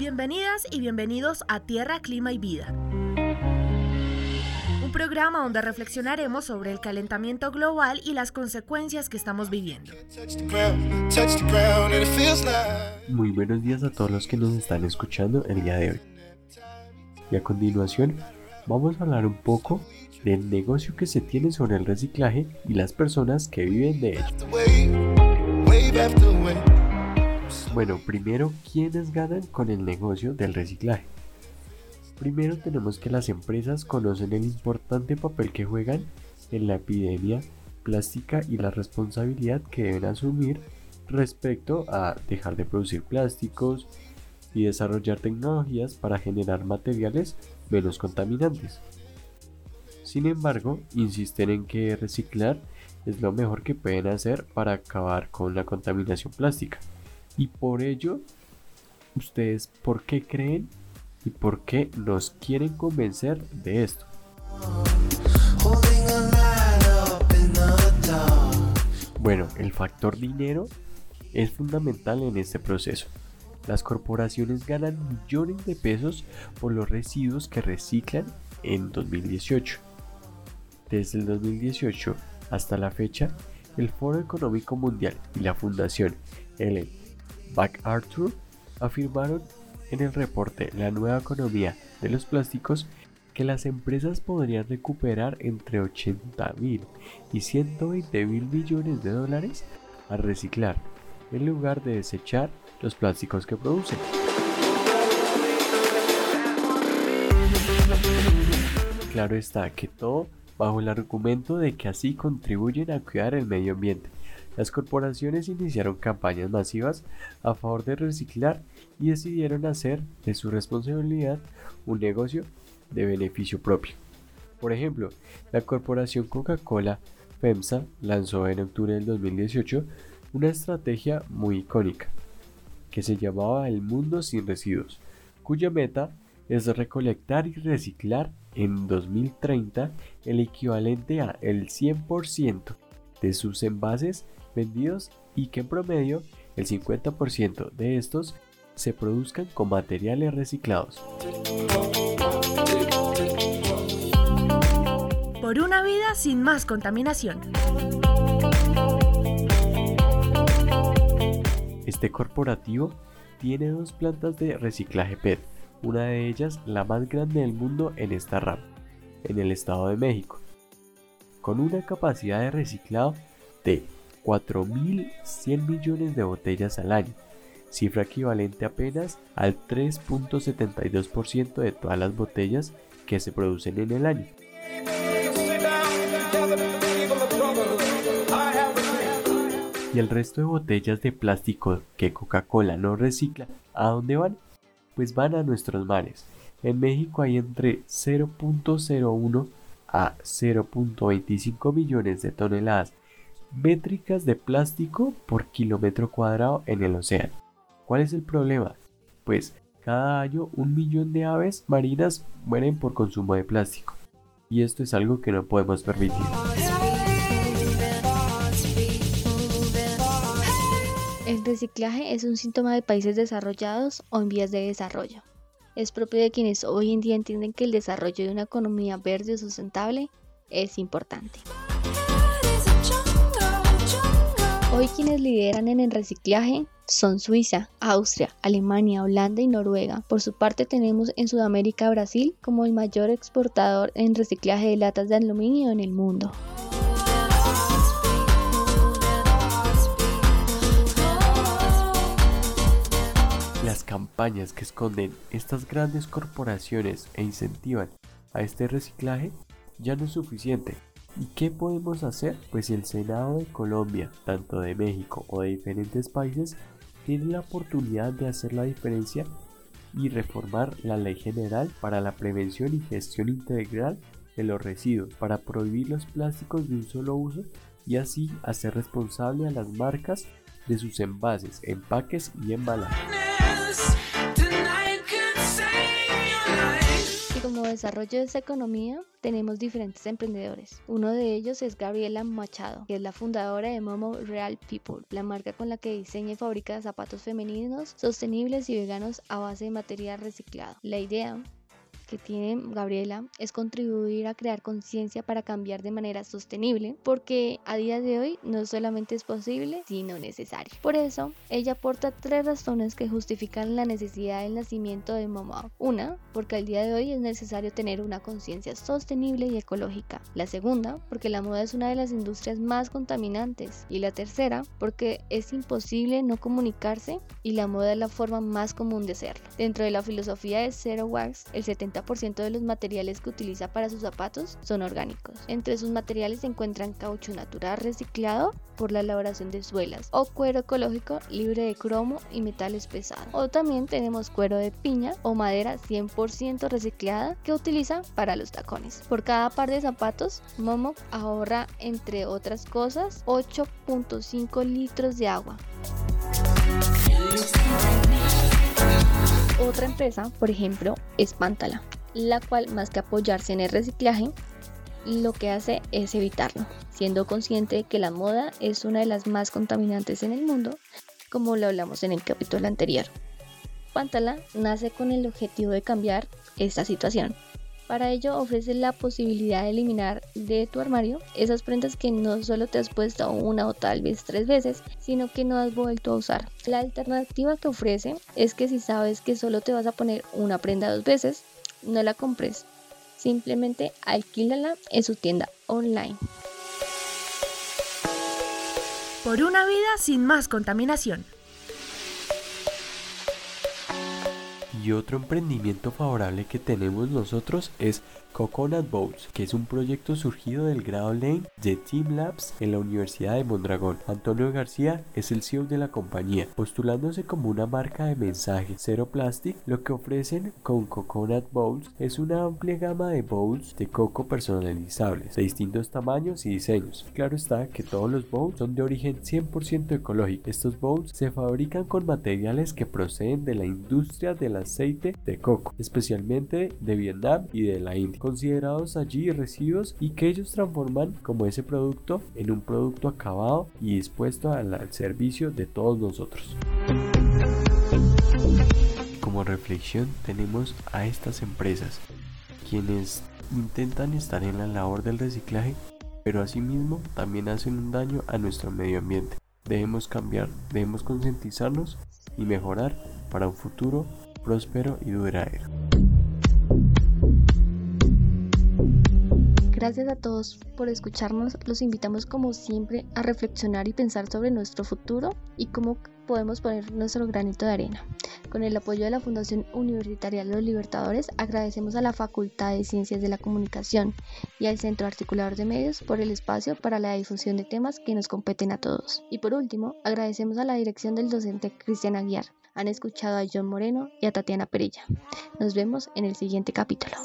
Bienvenidas y bienvenidos a Tierra, Clima y Vida. Un programa donde reflexionaremos sobre el calentamiento global y las consecuencias que estamos viviendo. Muy buenos días a todos los que nos están escuchando el día de hoy. Y a continuación vamos a hablar un poco del negocio que se tiene sobre el reciclaje y las personas que viven de ello. Bueno, primero, ¿quiénes ganan con el negocio del reciclaje? Primero tenemos que las empresas conocen el importante papel que juegan en la epidemia plástica y la responsabilidad que deben asumir respecto a dejar de producir plásticos y desarrollar tecnologías para generar materiales menos contaminantes. Sin embargo, insisten en que reciclar es lo mejor que pueden hacer para acabar con la contaminación plástica. Y por ello, ustedes, ¿por qué creen y por qué nos quieren convencer de esto? Bueno, el factor dinero es fundamental en este proceso. Las corporaciones ganan millones de pesos por los residuos que reciclan en 2018. Desde el 2018 hasta la fecha, el Foro Económico Mundial y la Fundación Ellen MacArthur afirmaron en el reporte La nueva economía de los plásticos que las empresas podrían recuperar entre 80 mil y 120 mil millones de dólares al reciclar en lugar de desechar los plásticos que producen. Claro está que todo bajo el argumento de que así contribuyen a cuidar el medio ambiente. Las corporaciones iniciaron campañas masivas a favor de reciclar y decidieron hacer de su responsabilidad un negocio de beneficio propio. Por ejemplo, la corporación Coca-Cola FEMSA lanzó en octubre del 2018 una estrategia muy icónica que se llamaba El Mundo sin Residuos, cuya meta es recolectar y reciclar en 2030 el equivalente a el 100% de sus envases vendidos y que en promedio el 50% de estos se produzcan con materiales reciclados. Por una vida sin más contaminación. Este corporativo tiene dos plantas de reciclaje PET, una de ellas la más grande del mundo en esta rama, en el Estado de México, con una capacidad de reciclado de 4.100 millones de botellas al año, cifra equivalente apenas al 3.72% de todas las botellas que se producen en el año. Y el resto de botellas de plástico que Coca-Cola no recicla, ¿a dónde van? Pues van a nuestros mares. En México hay entre 0.01 a 0.25 millones de toneladas métricas de plástico por kilómetro cuadrado en el océano. ¿Cuál es el problema? Pues cada año un millón de aves marinas mueren por consumo de plástico. Y esto es algo que no podemos permitir. El reciclaje es un síntoma de países desarrollados o en vías de desarrollo. Es propio de quienes hoy en día entienden que el desarrollo de una economía verde o sustentable es importante. Hoy quienes lideran en el reciclaje son Suiza, Austria, Alemania, Holanda y Noruega. Por su parte tenemos en Sudamérica Brasil como el mayor exportador en reciclaje de latas de aluminio en el mundo. Las campañas que esconden estas grandes corporaciones e incentivan a este reciclaje ya no es suficiente ¿Y qué podemos hacer? Pues el Senado de Colombia, tanto de México o de diferentes países, tiene la oportunidad de hacer la diferencia y reformar la ley general para la prevención y gestión integral de los residuos, para prohibir los plásticos de un solo uso y así hacer responsable a las marcas de sus envases, empaques y embalajes. Desarrollo de esta economía tenemos diferentes emprendedores. Uno de ellos es Gabriela Machado, que es la fundadora de Momo Real People, la marca con la que diseña y fabrica zapatos femeninos sostenibles y veganos a base de material reciclado. La idea que tiene Gabriela es contribuir a crear conciencia para cambiar de manera sostenible, porque a día de hoy no solamente es posible, sino necesario. Por eso, ella aporta tres razones que justifican la necesidad del nacimiento de Momo. Una, porque al día de hoy es necesario tener una conciencia sostenible y ecológica. La segunda, porque la moda es una de las industrias más contaminantes. Y la tercera, porque es imposible no comunicarse y la moda es la forma más común de hacerlo. Dentro de la filosofía de Zero Wax, el 70 ciento de los materiales que utiliza para sus zapatos son orgánicos. Entre sus materiales se encuentran caucho natural reciclado por la elaboración de suelas o cuero ecológico libre de cromo y metales pesados. O también tenemos cuero de piña o madera 100% reciclada que utiliza para los tacones. Por cada par de zapatos, Momo ahorra entre otras cosas 8.5 litros de agua. Otra empresa, por ejemplo, es Pantala, la cual más que apoyarse en el reciclaje, lo que hace es evitarlo, siendo consciente que la moda es una de las más contaminantes en el mundo, como lo hablamos en el capítulo anterior. Pantala nace con el objetivo de cambiar esta situación, para ello ofrece la posibilidad de eliminar de tu armario esas prendas que no solo te has puesto una o tal vez tres veces, sino que no has vuelto a usar. La alternativa que ofrece es que si sabes que solo te vas a poner una prenda dos veces, no la compres. Simplemente alquílala en su tienda online. Por una vida sin más contaminación. Y otro emprendimiento favorable que tenemos nosotros es Coconut Bowls, que es un proyecto surgido del grado Lane de Team Labs en la Universidad de Mondragón. Antonio García es el CEO de la compañía, postulándose como una marca de mensaje cero plástico. Lo que ofrecen con Coconut Bowls es una amplia gama de bowls de coco personalizables, de distintos tamaños y diseños. Claro está que todos los bowls son de origen 100% ecológico. Estos bowls se fabrican con materiales que proceden de la industria del aceite de coco, especialmente de Vietnam y de la India considerados allí residuos y que ellos transforman como ese producto en un producto acabado y dispuesto al, servicio de todos nosotros. Como reflexión tenemos a estas empresas, quienes intentan estar en la labor del reciclaje, pero asimismo también hacen un daño a nuestro medio ambiente. Debemos cambiar, debemos concientizarnos y mejorar para un futuro próspero y duradero. Gracias a todos por escucharnos. Los invitamos como siempre a reflexionar y pensar sobre nuestro futuro y cómo podemos poner nuestro granito de arena. Con el apoyo de la Fundación Universitaria Los Libertadores, agradecemos a la Facultad de Ciencias de la Comunicación y al Centro Articulador de Medios por el espacio para la difusión de temas que nos competen a todos. Y por último, agradecemos a la dirección del docente Cristian Aguiar han escuchado a John Moreno y a Tatiana Perilla. Nos vemos en el siguiente capítulo.